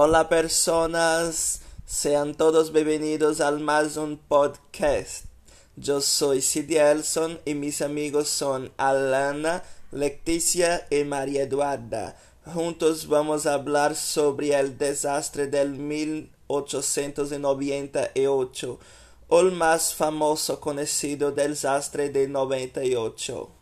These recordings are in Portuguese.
Hola personas, sean todos bienvenidos al más un podcast. Yo soy Sidia Elson y mis amigos son Alana, Leticia y María Eduarda. Juntos vamos a hablar sobre el desastre del 1898, o el más famoso conocido desastre de 98.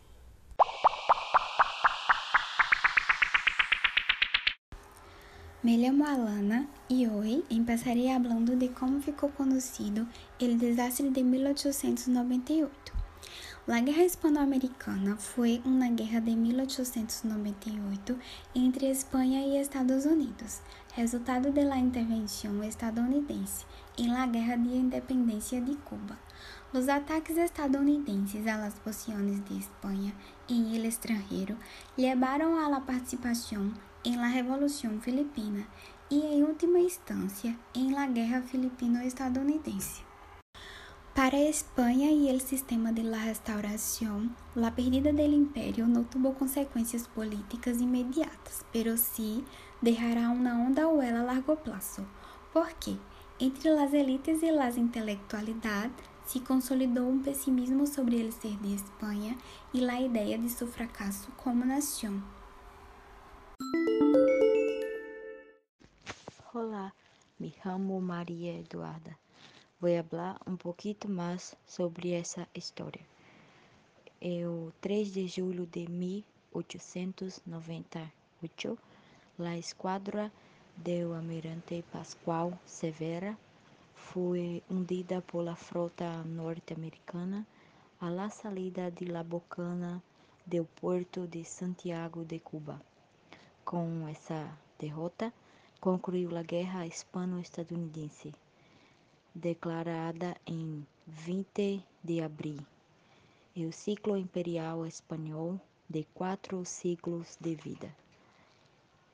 Me llamo Alana y hoy empezaré hablando de cómo ficou conocido el desastre de 1898. La Guerra Hispanoamericana foi uma guerra de 1898 entre Espanha e Estados Unidos, resultado de la intervenção estadunidense em la Guerra de Independência de Cuba. Os ataques estadunidenses a las posiciones de Espanha em el extranjero levaram a la participação em la Revolução Filipina e, em última instância, em la Guerra Filipino-Estadunidense. Para Espanha e o sistema de la restauração, la perdida del imperio não tuvo consequências políticas imediatas, pero sí dejará uma onda huela a largo plazo, porque entre las élites e las intelectualidades se consolidou um pessimismo sobre el ser de Espanha e la ideia de seu fracasso como nação. Olá, me chamo Maria Eduarda. Vou falar um pouquinho mais sobre essa história. É o 3 de julho de 1898, a esquadra do almirante Pascoal Severa foi hundida pela frota norte-americana a la salida de La Bocana do porto de Santiago de Cuba. Com essa derrota, concluiu a Guerra Hispano-Estadunidense, declarada em 20 de abril. E o ciclo imperial espanhol de quatro ciclos de vida.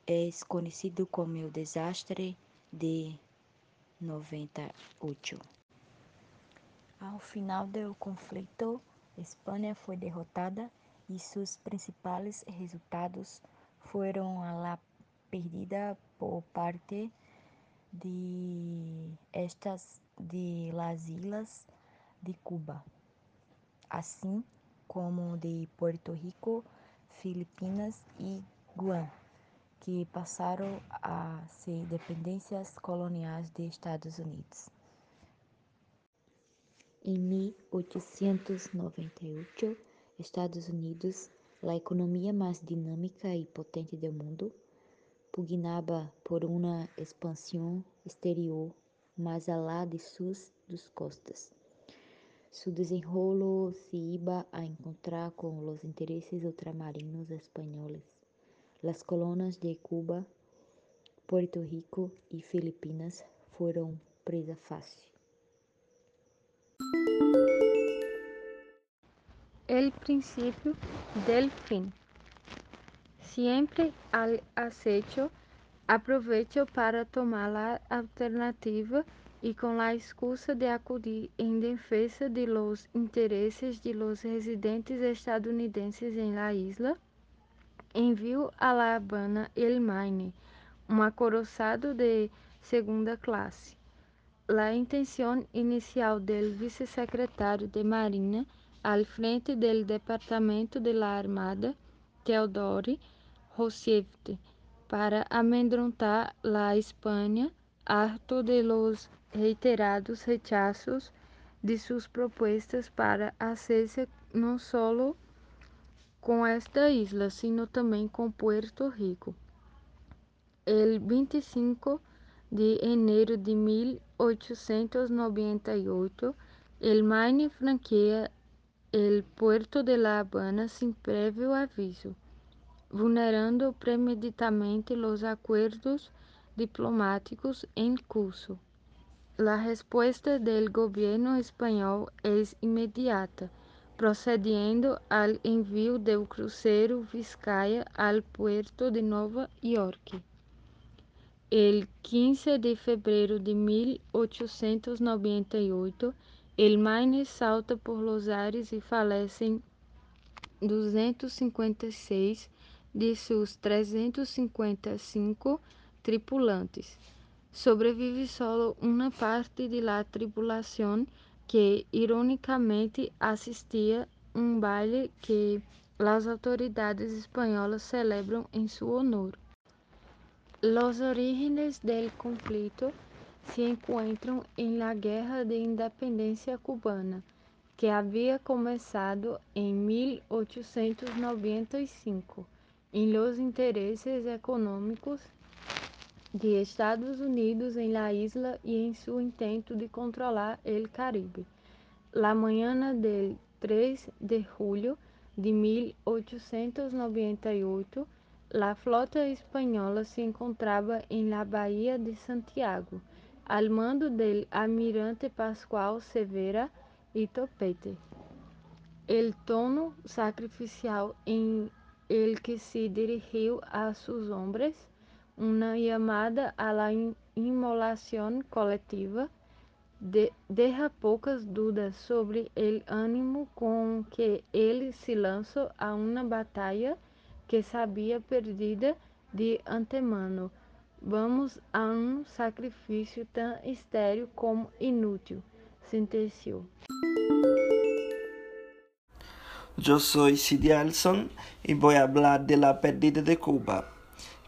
É conhecido como o desastre de 98. Ao final do conflito, Espanha foi derrotada e seus principais resultados foram a perdida por parte de estas de las de Cuba, assim como de Puerto Rico, Filipinas e Guam, que passaram a ser dependências coloniais dos Estados Unidos. Em 1898, Estados Unidos, a economia mais dinâmica e potente do mundo, pugnaba por uma expansão exterior mais alá de suas dos costas. Su desenrolo se iba a encontrar com os interesses ultramarinos espanhóis. Las colônias de Cuba, Puerto Rico e Filipinas foram presa fácil. El principio del fin. Siempre al acecho, aprovecho para tomar la alternativa y con la excusa de acudir en defensa de los intereses de los residentes estadounidenses en la isla, envio a La Habana el um acoraçado de segunda classe. La intenção inicial del vicesecretário de Marina al frente del Departamento de la Armada, Theodore Roosevelt, para amedrontar la Espanha, harto de los reiterados rechazos de suas propostas para hacerse não solo com esta isla, sino também com Puerto Rico. El 25 de enero de 1898, el Maine franquea el puerto de La Habana sin previo aviso, vulnerando premeditadamente los acuerdos diplomáticos en curso. La respuesta del gobierno español es inmediata, procediendo al envío del crucero Vizcaya al puerto de Nova York. El 15 de febrero de 1898, el Maine salta por los ares y falecen 256 de sus 355 tripulantes. Sobrevive solo uma parte da tripulação que, ironicamente, assistia um baile que as autoridades espanholas celebram em seu honor. Los orígenes del conflito se encontram em la Guerra de Independência Cubana, que havia começado em 1895, em los interesses econômicos de Estados Unidos em la isla e em seu intento de controlar el Caribe. La mañana del 3 de julho de 1898, la flota espanhola se encontrava em la Bahia de Santiago, al mando del almirante Pascual Severa e Topete. El tono sacrificial em el que se dirigiu a sus hombres, uma llamada a la coletiva, de, deja poucas dúvidas sobre o ânimo com que ele se lançou a uma batalha que sabia perdida de antemano. Vamos a um sacrifício tão estéril como inútil, sentenciou. Eu sou Sid e vou falar da perdida de Cuba,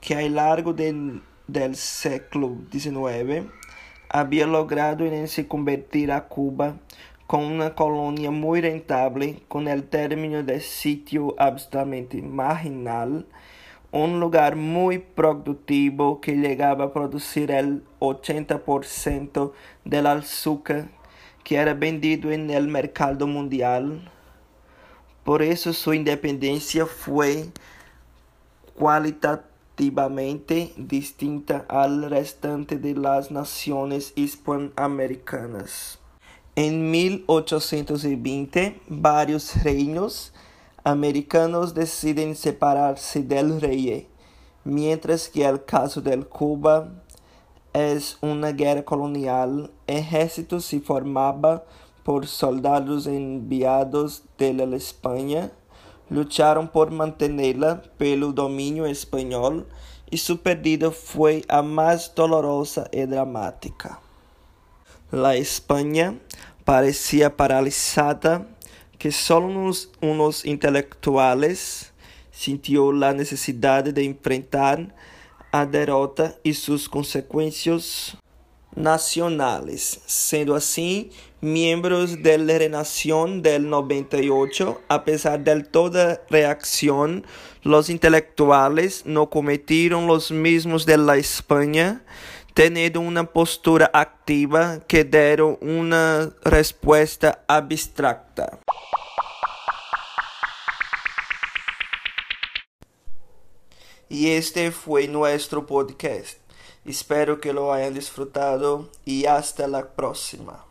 que ao largo del, del século XIX había logrado en se convertir a Cuba con una colonia muy rentable con el término de sitio absolutamente marginal, un lugar muy productivo que llegaba a producir el 80% del azúcar que era vendido en el mercado mundial. Por eso su independencia fue cualitativa distinta al restante de las naciones hispanoamericanas. En 1820, varios reinos americanos deciden separarse del rey, mientras que el caso de Cuba es una guerra colonial. Ejército se formaba por soldados enviados de la España lutaram por mantê-la pelo domínio espanhol e sua perdida foi a mais dolorosa e dramática. A Espanha parecia paralisada, que só uns, uns intelectuais sentiu a necessidade de enfrentar a derrota e suas consequências nacionales. Sendo assim, miembros de la Renación del 98, a pesar de toda reacción, los intelectuales no cometieron los mismos de la España, teniendo una postura activa que dieron una respuesta abstracta. Y este fue nuestro podcast. Espero que lo hayan disfrutado y hasta la próxima.